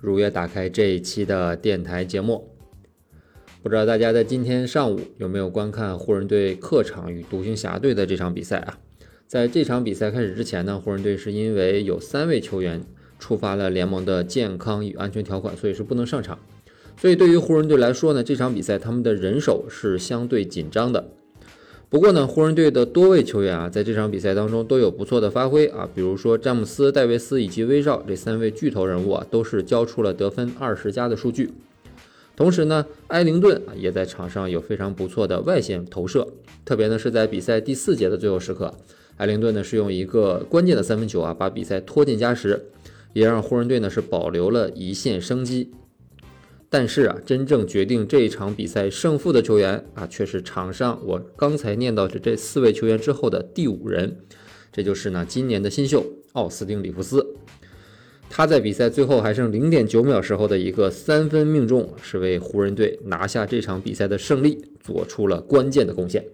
如约打开这一期的电台节目。不知道大家在今天上午有没有观看湖人队客场与独行侠队的这场比赛啊？在这场比赛开始之前呢，湖人队是因为有三位球员触发了联盟的健康与安全条款，所以是不能上场。所以对于湖人队来说呢，这场比赛他们的人手是相对紧张的。不过呢，湖人队的多位球员啊，在这场比赛当中都有不错的发挥啊，比如说詹姆斯、戴维斯以及威少这三位巨头人物啊，都是交出了得分二十加的数据。同时呢，埃灵顿也在场上有非常不错的外线投射，特别呢是在比赛第四节的最后时刻，埃灵顿呢是用一个关键的三分球啊，把比赛拖进加时，也让湖人队呢是保留了一线生机。但是啊，真正决定这一场比赛胜负的球员啊，却是场上我刚才念到的这四位球员之后的第五人，这就是呢今年的新秀奥斯汀·里弗斯。他在比赛最后还剩零点九秒时候的一个三分命中，是为湖人队拿下这场比赛的胜利做出了关键的贡献。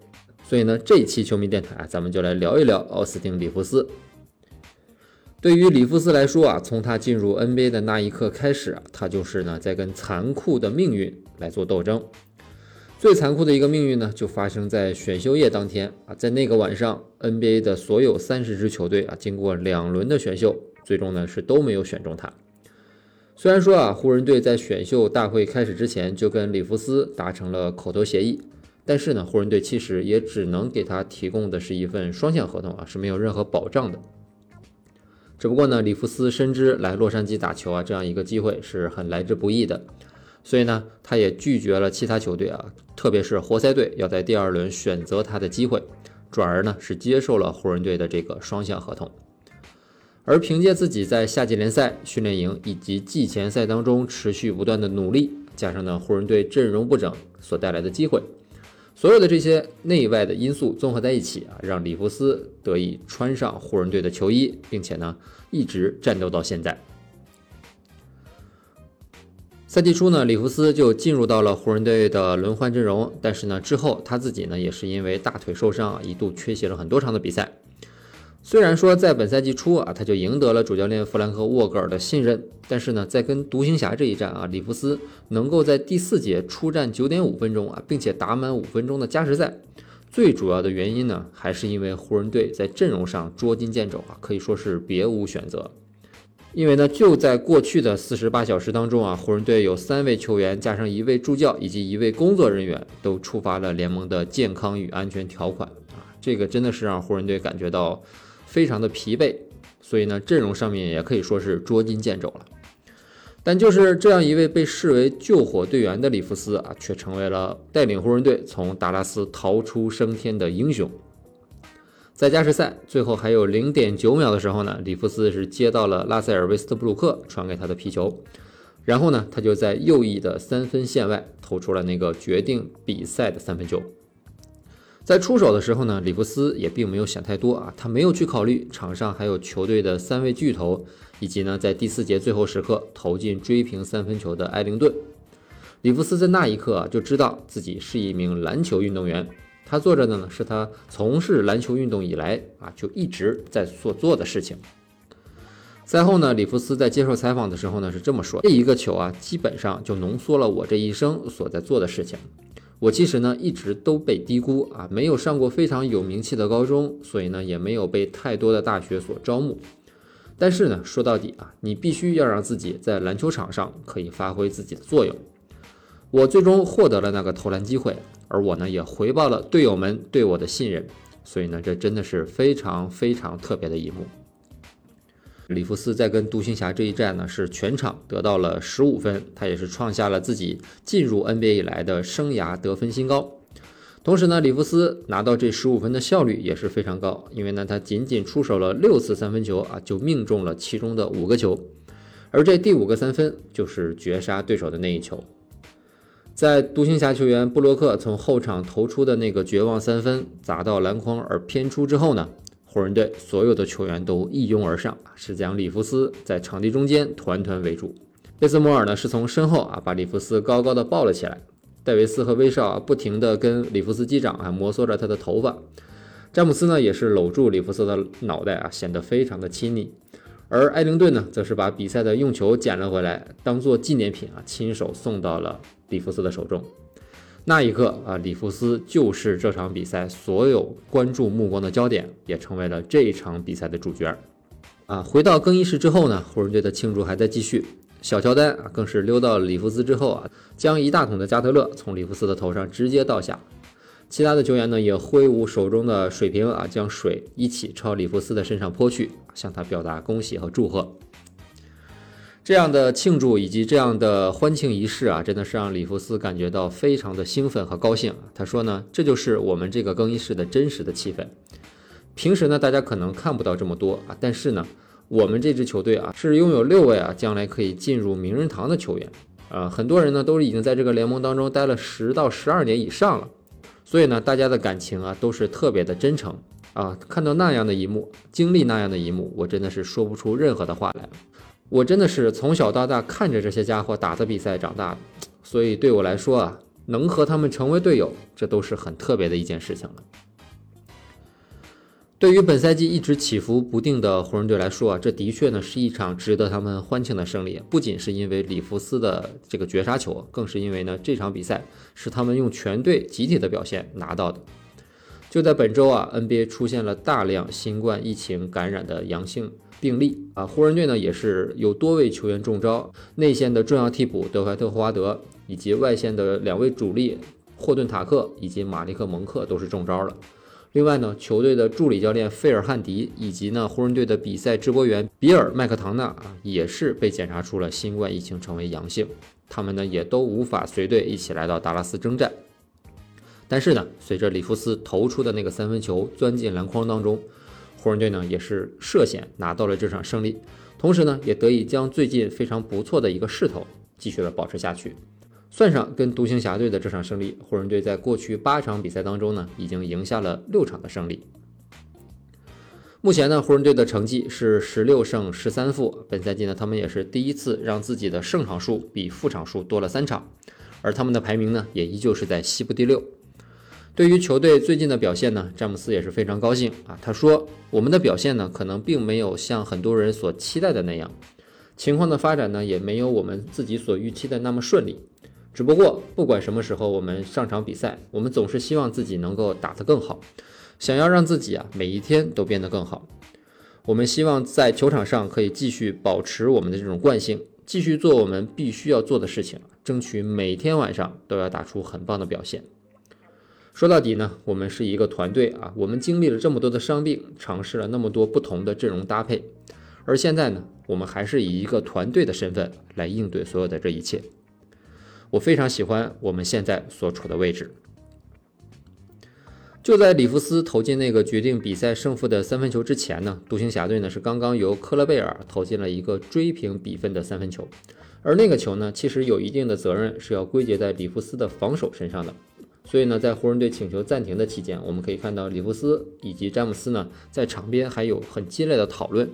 所以呢，这期球迷电台啊，咱们就来聊一聊奥斯汀·里弗斯。对于里弗斯来说啊，从他进入 NBA 的那一刻开始啊，他就是呢在跟残酷的命运来做斗争。最残酷的一个命运呢，就发生在选秀夜当天啊，在那个晚上，NBA 的所有三十支球队啊，经过两轮的选秀，最终呢是都没有选中他。虽然说啊，湖人队在选秀大会开始之前就跟里弗斯达成了口头协议，但是呢，湖人队其实也只能给他提供的是一份双向合同啊，是没有任何保障的。只不过呢，里弗斯深知来洛杉矶打球啊，这样一个机会是很来之不易的，所以呢，他也拒绝了其他球队啊，特别是活塞队要在第二轮选择他的机会，转而呢是接受了湖人队的这个双向合同。而凭借自己在夏季联赛、训练营以及季前赛当中持续不断的努力，加上呢湖人队阵容不整所带来的机会。所有的这些内外的因素综合在一起啊，让里弗斯得以穿上湖人队的球衣，并且呢一直战斗到现在。赛季初呢，里弗斯就进入到了湖人队的轮换阵容，但是呢之后他自己呢也是因为大腿受伤啊，一度缺席了很多场的比赛。虽然说在本赛季初啊，他就赢得了主教练弗兰克沃格尔的信任，但是呢，在跟独行侠这一战啊，里弗斯能够在第四节出战九点五分钟啊，并且打满五分钟的加时赛，最主要的原因呢，还是因为湖人队在阵容上捉襟见肘啊，可以说是别无选择。因为呢，就在过去的四十八小时当中啊，湖人队有三位球员加上一位助教以及一位工作人员都触发了联盟的健康与安全条款啊，这个真的是让湖人队感觉到。非常的疲惫，所以呢，阵容上面也可以说是捉襟见肘了。但就是这样一位被视为救火队员的里弗斯啊，却成为了带领湖人队从达拉斯逃出升天的英雄。在加时赛最后还有零点九秒的时候呢，里弗斯是接到了拉塞尔·威斯特布鲁克传给他的皮球，然后呢，他就在右翼的三分线外投出了那个决定比赛的三分球。在出手的时候呢，里弗斯也并没有想太多啊，他没有去考虑场上还有球队的三位巨头，以及呢在第四节最后时刻投进追平三分球的埃灵顿。里弗斯在那一刻啊就知道自己是一名篮球运动员，他做着的呢是他从事篮球运动以来啊就一直在所做的事情。赛后呢，里弗斯在接受采访的时候呢是这么说：这一个球啊，基本上就浓缩了我这一生所在做的事情。我其实呢一直都被低估啊，没有上过非常有名气的高中，所以呢也没有被太多的大学所招募。但是呢说到底啊，你必须要让自己在篮球场上可以发挥自己的作用。我最终获得了那个投篮机会，而我呢也回报了队友们对我的信任，所以呢这真的是非常非常特别的一幕。里弗斯在跟独行侠这一战呢，是全场得到了十五分，他也是创下了自己进入 NBA 以来的生涯得分新高。同时呢，里弗斯拿到这十五分的效率也是非常高，因为呢他仅仅出手了六次三分球啊，就命中了其中的五个球。而这第五个三分就是绝杀对手的那一球。在独行侠球员布洛克从后场投出的那个绝望三分砸到篮筐而偏出之后呢，湖人队所有的球员都一拥而上，是将里弗斯在场地中间团团围住。贝斯摩尔呢是从身后啊把里弗斯高高的抱了起来，戴维斯和威少啊不停地跟里弗斯击掌啊摩挲着他的头发，詹姆斯呢也是搂住里弗斯的脑袋啊显得非常的亲昵。而艾灵顿呢，则是把比赛的用球捡了回来，当做纪念品啊，亲手送到了里弗斯的手中。那一刻啊，里弗斯就是这场比赛所有关注目光的焦点，也成为了这场比赛的主角。啊，回到更衣室之后呢，湖人队的庆祝还在继续。小乔丹啊，更是溜到里弗斯之后啊，将一大桶的加特勒从里弗斯的头上直接倒下。其他的球员呢，也挥舞手中的水瓶啊，将水一起朝里弗斯的身上泼去，向他表达恭喜和祝贺。这样的庆祝以及这样的欢庆仪式啊，真的是让里弗斯感觉到非常的兴奋和高兴。他说呢，这就是我们这个更衣室的真实的气氛。平时呢，大家可能看不到这么多啊，但是呢，我们这支球队啊，是拥有六位啊，将来可以进入名人堂的球员啊，很多人呢，都已经在这个联盟当中待了十到十二年以上了。所以呢，大家的感情啊都是特别的真诚啊。看到那样的一幕，经历那样的一幕，我真的是说不出任何的话来。我真的是从小到大看着这些家伙打的比赛长大的，所以对我来说啊，能和他们成为队友，这都是很特别的一件事情了。对于本赛季一直起伏不定的湖人队来说啊，这的确呢是一场值得他们欢庆的胜利。不仅是因为里弗斯的这个绝杀球，更是因为呢这场比赛是他们用全队集体的表现拿到的。就在本周啊，NBA 出现了大量新冠疫情感染的阳性病例啊，湖人队呢也是有多位球员中招，内线的重要替补德怀特·霍华德以及外线的两位主力霍顿·塔克以及马利克·蒙克都是中招了。另外呢，球队的助理教练费尔汉迪以及呢湖人队的比赛直播员比尔麦克唐纳啊，也是被检查出了新冠疫情，成为阳性。他们呢也都无法随队一起来到达拉斯征战。但是呢，随着里弗斯投出的那个三分球钻进篮筐当中，湖人队呢也是涉险拿到了这场胜利，同时呢也得以将最近非常不错的一个势头继续的保持下去。算上跟独行侠队的这场胜利，湖人队在过去八场比赛当中呢，已经赢下了六场的胜利。目前呢，湖人队的成绩是十六胜十三负。本赛季呢，他们也是第一次让自己的胜场数比负场数多了三场，而他们的排名呢，也依旧是在西部第六。对于球队最近的表现呢，詹姆斯也是非常高兴啊。他说：“我们的表现呢，可能并没有像很多人所期待的那样，情况的发展呢，也没有我们自己所预期的那么顺利。”只不过，不管什么时候我们上场比赛，我们总是希望自己能够打得更好，想要让自己啊每一天都变得更好。我们希望在球场上可以继续保持我们的这种惯性，继续做我们必须要做的事情，争取每天晚上都要打出很棒的表现。说到底呢，我们是一个团队啊，我们经历了这么多的伤病，尝试了那么多不同的阵容搭配，而现在呢，我们还是以一个团队的身份来应对所有的这一切。我非常喜欢我们现在所处的位置。就在里弗斯投进那个决定比赛胜负的三分球之前呢，独行侠队呢是刚刚由科勒贝尔投进了一个追平比分的三分球，而那个球呢，其实有一定的责任是要归结在里弗斯的防守身上的。所以呢，在湖人队请求暂停的期间，我们可以看到里弗斯以及詹姆斯呢在场边还有很激烈的讨论。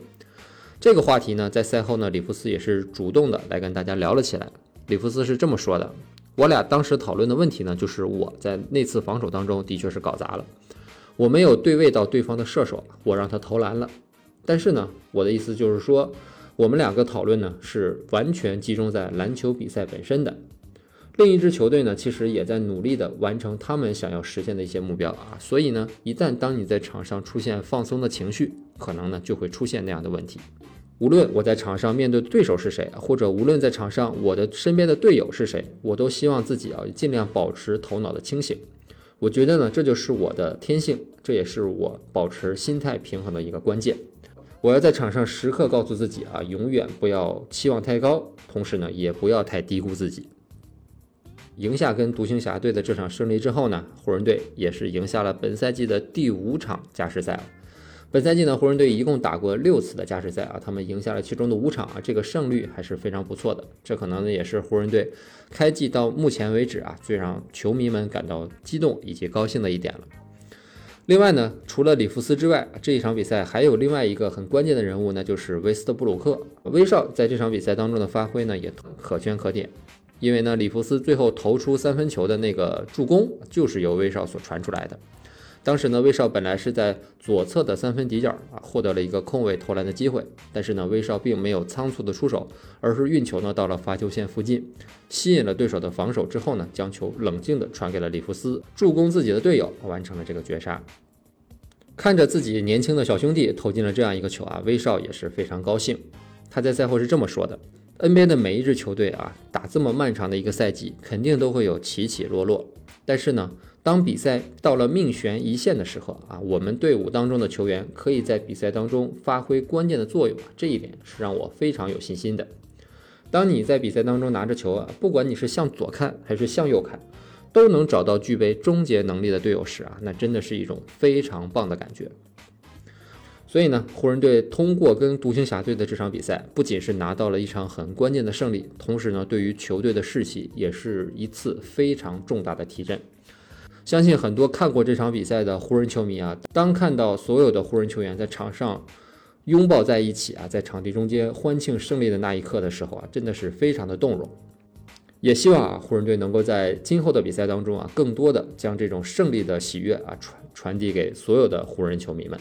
这个话题呢，在赛后呢，里弗斯也是主动的来跟大家聊了起来。里弗斯是这么说的：“我俩当时讨论的问题呢，就是我在那次防守当中的确是搞砸了，我没有对位到对方的射手，我让他投篮了。但是呢，我的意思就是说，我们两个讨论呢是完全集中在篮球比赛本身的。另一支球队呢，其实也在努力的完成他们想要实现的一些目标啊。所以呢，一旦当你在场上出现放松的情绪，可能呢就会出现那样的问题。”无论我在场上面对对手是谁，或者无论在场上我的身边的队友是谁，我都希望自己啊尽量保持头脑的清醒。我觉得呢，这就是我的天性，这也是我保持心态平衡的一个关键。我要在场上时刻告诉自己啊，永远不要期望太高，同时呢，也不要太低估自己。赢下跟独行侠队的这场胜利之后呢，湖人队也是赢下了本赛季的第五场加时赛了。本赛季呢，湖人队一共打过六次的加时赛啊，他们赢下了其中的五场啊，这个胜率还是非常不错的。这可能呢也是湖人队开季到目前为止啊最让球迷们感到激动以及高兴的一点了。另外呢，除了里弗斯之外，这一场比赛还有另外一个很关键的人物，那就是威斯特布鲁克。威少在这场比赛当中的发挥呢，也可圈可点。因为呢，里弗斯最后投出三分球的那个助攻，就是由威少所传出来的。当时呢，威少本来是在左侧的三分底角啊，获得了一个空位投篮的机会，但是呢，威少并没有仓促的出手，而是运球呢到了罚球线附近，吸引了对手的防守之后呢，将球冷静的传给了里弗斯，助攻自己的队友完成了这个绝杀。看着自己年轻的小兄弟投进了这样一个球啊，威少也是非常高兴。他在赛后是这么说的：“NBA 的每一支球队啊，打这么漫长的一个赛季，肯定都会有起起落落，但是呢。”当比赛到了命悬一线的时候啊，我们队伍当中的球员可以在比赛当中发挥关键的作用啊，这一点是让我非常有信心的。当你在比赛当中拿着球啊，不管你是向左看还是向右看，都能找到具备终结能力的队友时啊，那真的是一种非常棒的感觉。所以呢，湖人队通过跟独行侠队的这场比赛，不仅是拿到了一场很关键的胜利，同时呢，对于球队的士气也是一次非常重大的提振。相信很多看过这场比赛的湖人球迷啊，当看到所有的湖人球员在场上拥抱在一起啊，在场地中间欢庆胜利的那一刻的时候啊，真的是非常的动容。也希望啊，湖人队能够在今后的比赛当中啊，更多的将这种胜利的喜悦啊传传递给所有的湖人球迷们。